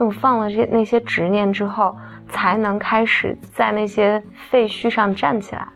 那我放了这那些执念之后，才能开始在那些废墟上站起来。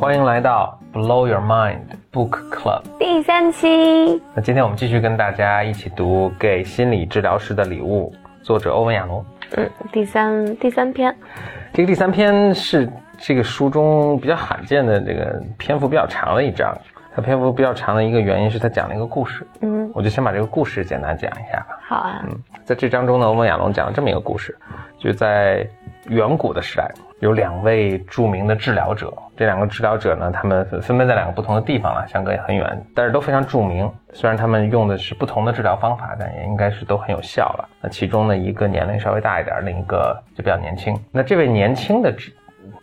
欢迎来到 Blow Your Mind Book Club。第三期，那今天我们继续跟大家一起读《给心理治疗师的礼物》，作者欧文亚龙。嗯，第三第三篇，这个第三篇是这个书中比较罕见的这个篇幅比较长的一章。它篇幅比较长的一个原因是它讲了一个故事，嗯，我就先把这个故事简单讲一下吧。好啊，嗯在这章中呢，欧文亚龙讲了这么一个故事，就在远古的时代，有两位著名的治疗者。这两个治疗者呢，他们分别在两个不同的地方了，相隔也很远，但是都非常著名。虽然他们用的是不同的治疗方法，但也应该是都很有效了。那其中呢，一个年龄稍微大一点，另一个就比较年轻。那这位年轻的治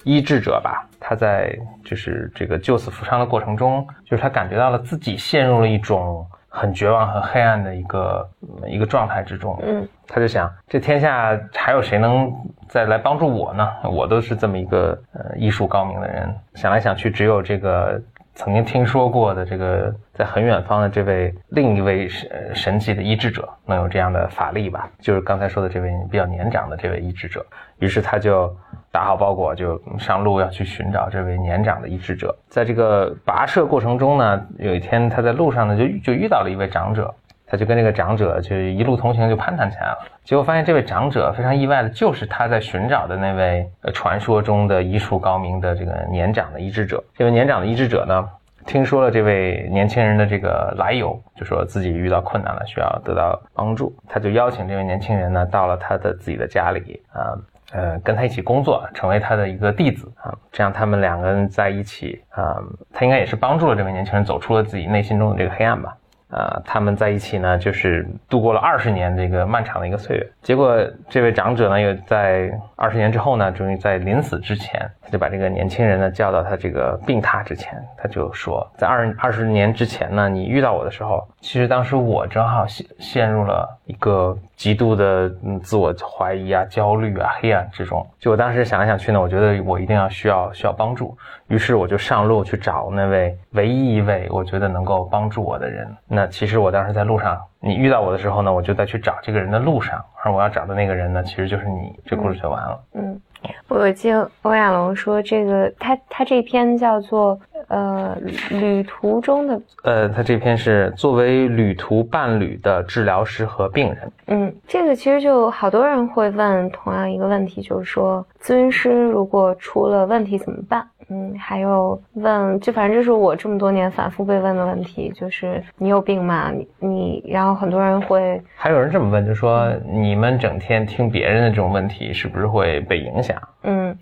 医治者吧，他在就是这个救死扶伤的过程中，就是他感觉到了自己陷入了一种很绝望、很黑暗的一个嗯一个状态之中。嗯，他就想，这天下还有谁能再来帮助我呢？我都是这么一个呃医术高明的人，想来想去，只有这个曾经听说过的这个在很远方的这位另一位神呃神奇的医治者能有这样的法力吧？就是刚才说的这位比较年长的这位医治者。于是他就打好包裹，就上路要去寻找这位年长的医治者。在这个跋涉过程中呢，有一天他在路上呢就就遇到了一位长者。他就跟这个长者就一路同行，就攀谈起来了。结果发现这位长者非常意外的，就是他在寻找的那位传说中的医术高明的这个年长的医治者。这位年长的医治者呢，听说了这位年轻人的这个来由，就说自己遇到困难了，需要得到帮助。他就邀请这位年轻人呢，到了他的自己的家里啊。呃跟他一起工作，成为他的一个弟子啊，这样他们两个人在一起啊，他应该也是帮助了这位年轻人走出了自己内心中的这个黑暗吧。啊，他们在一起呢，就是度过了二十年这个漫长的一个岁月。结果这位长者呢，又在二十年之后呢，终于在临死之前，他就把这个年轻人呢叫到他这个病榻之前，他就说，在二二十年之前呢，你遇到我的时候，其实当时我正好陷陷入了一个极度的嗯自我怀疑啊、焦虑啊、黑暗之中。就我当时想来想去呢，我觉得我一定要需要需要帮助，于是我就上路去找那位唯一一位我觉得能够帮助我的人。那其实我当时在路上，你遇到我的时候呢，我就在去找这个人的路上，而我要找的那个人呢，其实就是你。这故事就完了。嗯，我记得欧亚龙说这个，他他这篇叫做呃旅途中的，呃，他这篇是作为旅途伴侣的治疗师和病人。嗯，这个其实就好多人会问同样一个问题，就是说咨询师如果出了问题怎么办？嗯，还有问，就反正这是我这么多年反复被问的问题，就是你有病吗？你你，然后很多人会，还有人这么问，就说你们整天听别人的这种问题，是不是会被影响？嗯，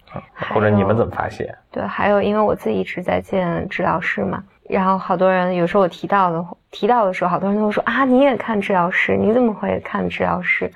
或者你们怎么发泄？对，还有因为我自己一直在见治疗师嘛，然后好多人有时候我提到的提到的时候，好多人都会说啊，你也看治疗师？你怎么会看治疗师？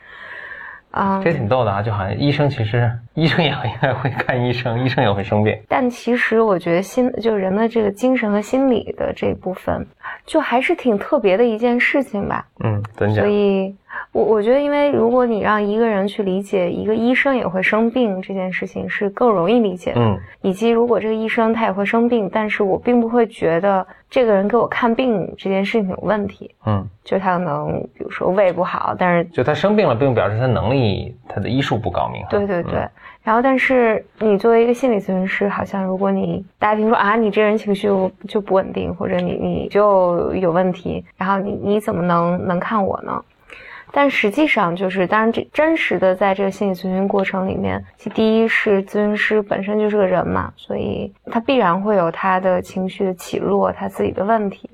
啊，这挺逗的啊，就好像医生其实医生也应该 会看医生，医生也会生病。但其实我觉得心就人的这个精神和心理的这部分，就还是挺特别的一件事情吧。嗯，怎讲？所以，我我觉得，因为如果你让一个人去理解一个医生也会生病这件事情，是更容易理解的。嗯，以及如果这个医生他也会生病，但是我并不会觉得这个人给我看病这件事情有问题。嗯，就他可能比如说胃不好，但是就他生病了，并不表示他能力他的医术不高明。对对对。嗯然后，但是你作为一个心理咨询师，好像如果你大家听说啊，你这人情绪就不稳定，或者你你就有问题，然后你你怎么能能看我呢？但实际上就是，当然这真实的在这个心理咨询过程里面，其第一是咨询师本身就是个人嘛，所以他必然会有他的情绪的起落，他自己的问题。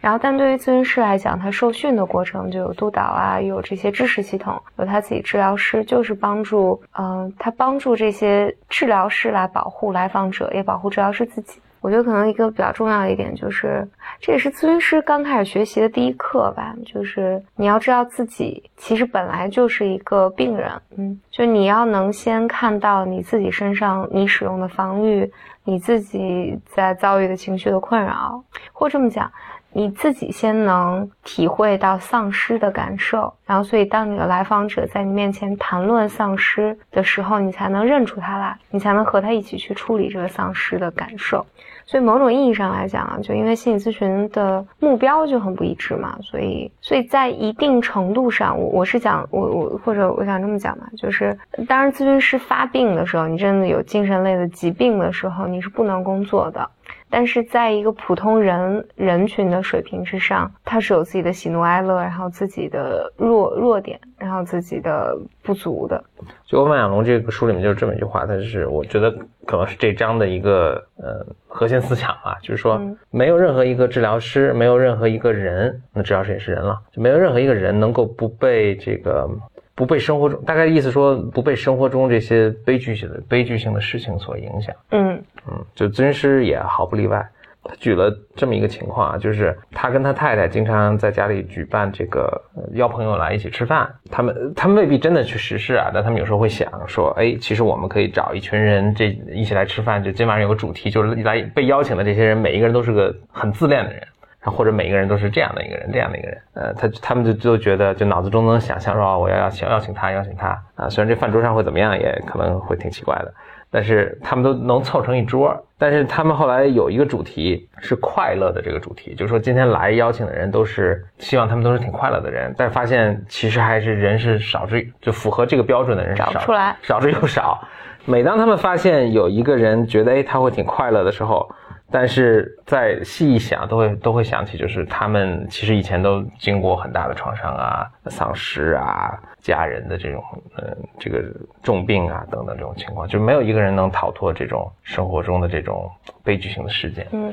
然后，但对于咨询师来讲，他受训的过程就有督导啊，有这些知识系统，有他自己治疗师，就是帮助，嗯、他帮助这些治疗师来保护来访者，也保护治疗师自己。我觉得可能一个比较重要的一点就是，这也是咨询师刚开始学习的第一课吧，就是你要知道自己其实本来就是一个病人，嗯，就你要能先看到你自己身上你使用的防御你自己在遭遇的情绪的困扰，或这么讲。你自己先能体会到丧失的感受，然后，所以当你的来访者在你面前谈论丧失的时候，你才能认出他来，你才能和他一起去处理这个丧失的感受。所以，某种意义上来讲啊，就因为心理咨询的目标就很不一致嘛，所以，所以在一定程度上，我我是讲，我我或者我想这么讲嘛，就是当然，咨询师发病的时候，你真的有精神类的疾病的时候，你是不能工作的。但是在一个普通人人群的水平之上，他是有自己的喜怒哀乐，然后自己的弱弱点，然后自己的不足的。就欧万亚龙这个书里面就是这么一句话，他是我觉得可能是这章的一个呃核心思想吧，就是说没有任何一个治疗师，没有任何一个人，那治疗师也是人了，就没有任何一个人能够不被这个。不被生活中大概意思说不被生活中这些悲剧性的悲剧性的事情所影响。嗯嗯，就咨询师也毫不例外。他举了这么一个情况啊，就是他跟他太太经常在家里举办这个邀朋友来一起吃饭。他们他们未必真的去实施啊，但他们有时候会想说，哎，其实我们可以找一群人这一起来吃饭，就今晚上有个主题，就是来被邀请的这些人每一个人都是个很自恋的人。或者每一个人都是这样的一个人，这样的一个人，呃，他他们就就觉得，就脑子中能想象说，我要邀请邀请他，邀请他啊。虽然这饭桌上会怎么样，也可能会挺奇怪的，但是他们都能凑成一桌。但是他们后来有一个主题是快乐的这个主题，就是说今天来邀请的人都是希望他们都是挺快乐的人，但是发现其实还是人是少之就符合这个标准的人少出来，少之又少。每当他们发现有一个人觉得哎他会挺快乐的时候。但是再细一想，都会都会想起，就是他们其实以前都经过很大的创伤啊、丧失啊、家人的这种，呃，这个重病啊等等这种情况，就没有一个人能逃脱这种生活中的这种悲剧性的事件。嗯，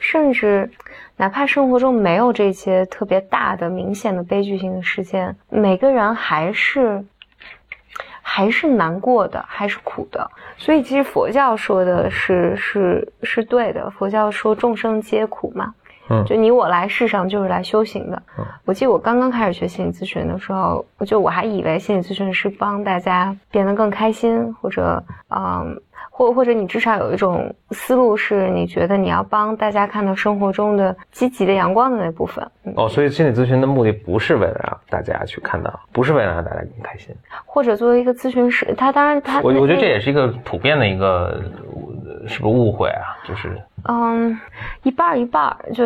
甚至哪怕生活中没有这些特别大的、明显的悲剧性的事件，每个人还是。还是难过的，还是苦的，所以其实佛教说的是是是对的。佛教说众生皆苦嘛，嗯，就你我来世上就是来修行的。我记得我刚刚开始学心理咨询的时候，我就我还以为心理咨询是帮大家变得更开心，或者嗯。或或者你至少有一种思路，是你觉得你要帮大家看到生活中的积极的阳光的那部分。哦，所以心理咨询的目的不是为了让大家去看到，不是为了让大家更开心。或者作为一个咨询师，他当然他，我我觉得这也是一个普遍的一个。是不是误会啊？就是，嗯，一半一半就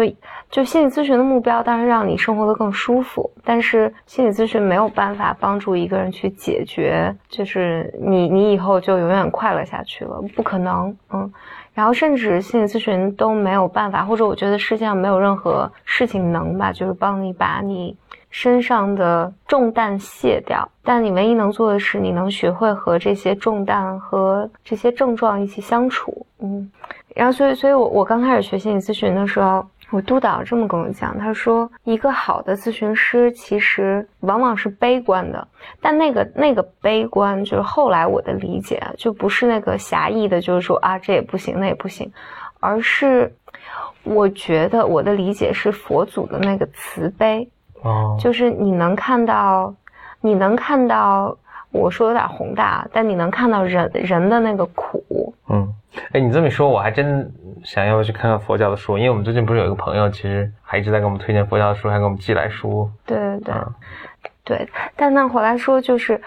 就心理咨询的目标当然让你生活的更舒服，但是心理咨询没有办法帮助一个人去解决，就是你你以后就永远快乐下去了，不可能。嗯，然后甚至心理咨询都没有办法，或者我觉得世界上没有任何事情能吧，就是帮你把你。身上的重担卸掉，但你唯一能做的是，你能学会和这些重担和这些症状一起相处。嗯，然后所以，所以我我刚开始学心理咨询的时候，我督导这么跟我讲，他说，一个好的咨询师其实往往是悲观的，但那个那个悲观，就是后来我的理解，就不是那个狭义的，就是说啊这也不行，那也不行，而是我觉得我的理解是佛祖的那个慈悲。哦，就是你能看到，你能看到，我说有点宏大，但你能看到人人的那个苦。嗯，哎，你这么一说，我还真想要去看看佛教的书，因为我们最近不是有一个朋友，其实还一直在给我们推荐佛教的书，还给我们寄来书。对对对，对，但那回来说就是。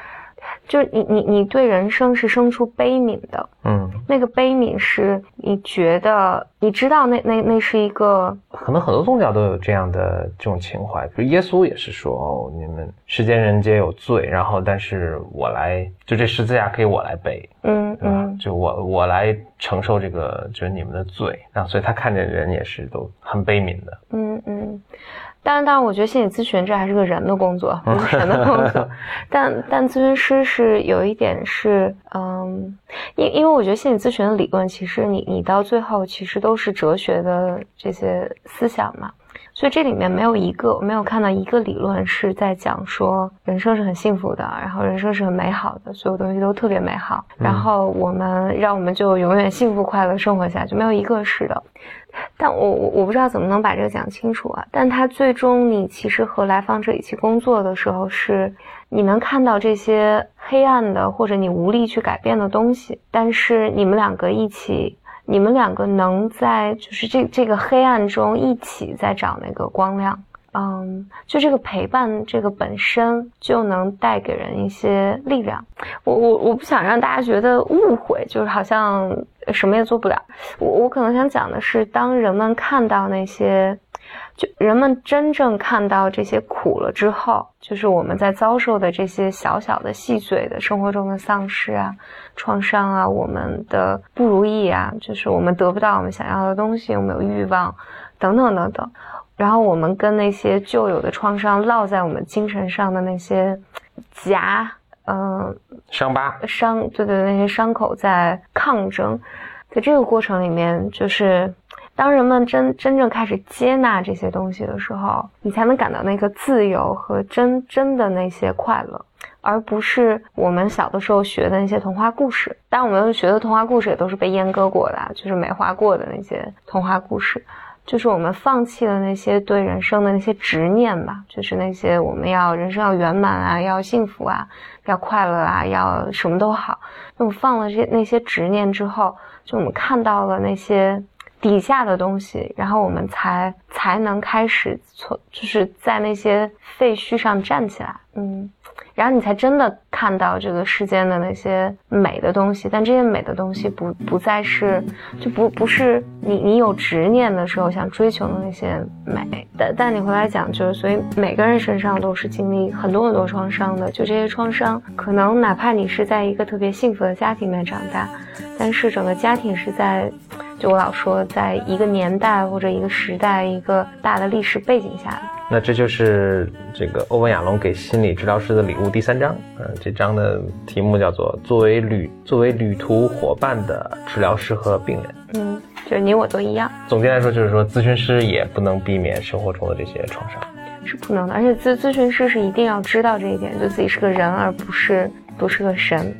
就是你你你对人生是生出悲悯的，嗯，那个悲悯是你觉得你知道那那那是一个，可能很多宗教都有这样的这种情怀，比如耶稣也是说哦，你们世间人皆有罪，然后但是我来就这十字架可以我来背，嗯嗯，就我我来承受这个就是你们的罪，然后所以他看见人也是都很悲悯的，嗯嗯。当然，当然，我觉得心理咨询这还是个人的工作，不是人的工作。但但咨询师是有一点是，嗯，因因为我觉得心理咨询的理论，其实你你到最后其实都是哲学的这些思想嘛。所以这里面没有一个我没有看到一个理论是在讲说人生是很幸福的，然后人生是很美好的，所有东西都特别美好，然后我们让我们就永远幸福快乐生活下去，没有一个是的。但我我我不知道怎么能把这个讲清楚啊。但他最终你其实和来访者一起工作的时候，是你能看到这些黑暗的或者你无力去改变的东西，但是你们两个一起。你们两个能在就是这这个黑暗中一起在找那个光亮。嗯，就这个陪伴，这个本身就能带给人一些力量。我我我不想让大家觉得误会，就是好像什么也做不了。我我可能想讲的是，当人们看到那些，就人们真正看到这些苦了之后，就是我们在遭受的这些小小的细碎的生活中的丧失啊、创伤啊、我们的不如意啊，就是我们得不到我们想要的东西，我们有欲望，等等等等。然后我们跟那些旧有的创伤烙在我们精神上的那些夹，嗯，伤疤，伤，对对，那些伤口在抗争，在这个过程里面，就是当人们真真正开始接纳这些东西的时候，你才能感到那个自由和真真的那些快乐，而不是我们小的时候学的那些童话故事。但我们学的童话故事也都是被阉割过的，就是美化过的那些童话故事。就是我们放弃了那些对人生的那些执念吧，就是那些我们要人生要圆满啊，要幸福啊，要快乐啊，要什么都好。那我放了这那些执念之后，就我们看到了那些底下的东西，然后我们才才能开始从就是在那些废墟上站起来，嗯。然后你才真的看到这个世间的那些美的东西，但这些美的东西不不再是，就不不是你你有执念的时候想追求的那些美。但但你回来讲，就是所以每个人身上都是经历很多很多创伤的，就这些创伤，可能哪怕你是在一个特别幸福的家庭里面长大，但是整个家庭是在，就我老说，在一个年代或者一个时代一个大的历史背景下。那这就是这个欧文亚龙给心理治疗师的礼物第三章，嗯，这章的题目叫做“作为旅作为旅途伙伴的治疗师和病人”。嗯，就是你我都一样。总结来说，就是说咨询师也不能避免生活中的这些创伤，是不能的。而且咨咨询师是一定要知道这一点，就自己是个人，而不是不是个神。